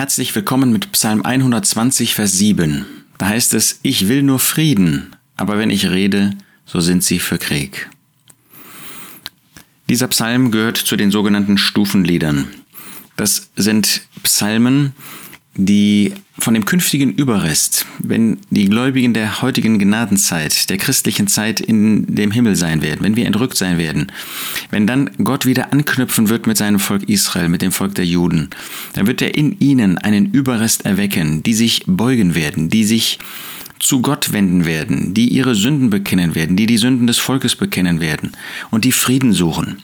Herzlich willkommen mit Psalm 120, Vers 7. Da heißt es, ich will nur Frieden, aber wenn ich rede, so sind sie für Krieg. Dieser Psalm gehört zu den sogenannten Stufenliedern. Das sind Psalmen, die von dem künftigen Überrest, wenn die Gläubigen der heutigen Gnadenzeit, der christlichen Zeit in dem Himmel sein werden, wenn wir entrückt sein werden, wenn dann Gott wieder anknüpfen wird mit seinem Volk Israel, mit dem Volk der Juden, dann wird er in ihnen einen Überrest erwecken, die sich beugen werden, die sich zu Gott wenden werden, die ihre Sünden bekennen werden, die die Sünden des Volkes bekennen werden und die Frieden suchen.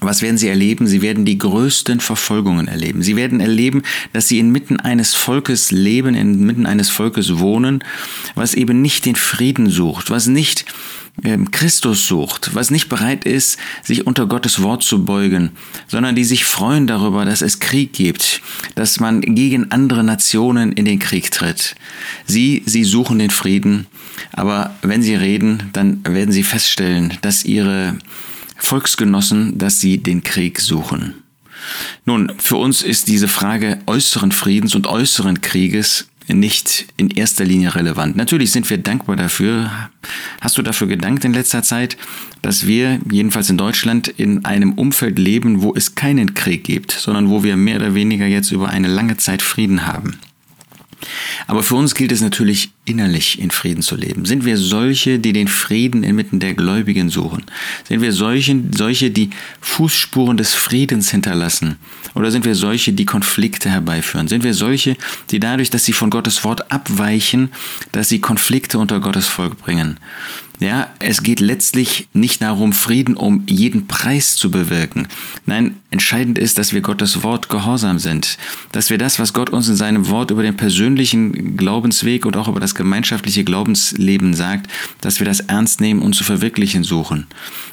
Was werden sie erleben? Sie werden die größten Verfolgungen erleben. Sie werden erleben, dass sie inmitten eines Volkes leben, inmitten eines Volkes wohnen, was eben nicht den Frieden sucht, was nicht ähm, Christus sucht, was nicht bereit ist, sich unter Gottes Wort zu beugen, sondern die sich freuen darüber, dass es Krieg gibt, dass man gegen andere Nationen in den Krieg tritt. Sie, sie suchen den Frieden, aber wenn sie reden, dann werden sie feststellen, dass ihre Volksgenossen, dass sie den Krieg suchen. Nun, für uns ist diese Frage äußeren Friedens und äußeren Krieges nicht in erster Linie relevant. Natürlich sind wir dankbar dafür. Hast du dafür gedankt in letzter Zeit, dass wir, jedenfalls in Deutschland, in einem Umfeld leben, wo es keinen Krieg gibt, sondern wo wir mehr oder weniger jetzt über eine lange Zeit Frieden haben? Aber für uns gilt es natürlich innerlich in Frieden zu leben. Sind wir solche, die den Frieden inmitten der Gläubigen suchen? Sind wir solche, solche, die Fußspuren des Friedens hinterlassen? Oder sind wir solche, die Konflikte herbeiführen? Sind wir solche, die dadurch, dass sie von Gottes Wort abweichen, dass sie Konflikte unter Gottes Volk bringen? Ja, es geht letztlich nicht darum, Frieden um jeden Preis zu bewirken. Nein, entscheidend ist, dass wir Gottes Wort gehorsam sind, dass wir das, was Gott uns in seinem Wort über den persönlichen Glaubensweg und auch über das gemeinschaftliche Glaubensleben sagt, dass wir das ernst nehmen und zu verwirklichen suchen.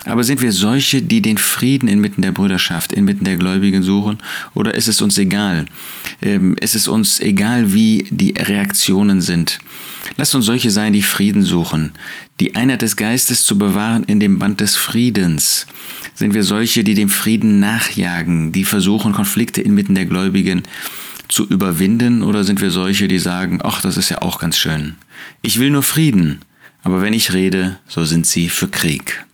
Aber sind wir solche, die den Frieden inmitten der Brüderschaft, inmitten der Gläubigen suchen, oder ist es uns egal? Ähm, ist es uns egal, wie die Reaktionen sind? Lasst uns solche sein, die Frieden suchen, die Einheit des Geistes zu bewahren in dem Band des Friedens. Sind wir solche, die dem Frieden nachjagen, die versuchen, Konflikte inmitten der Gläubigen zu überwinden, oder sind wir solche, die sagen, ach, das ist ja auch ganz schön. Ich will nur Frieden, aber wenn ich rede, so sind sie für Krieg.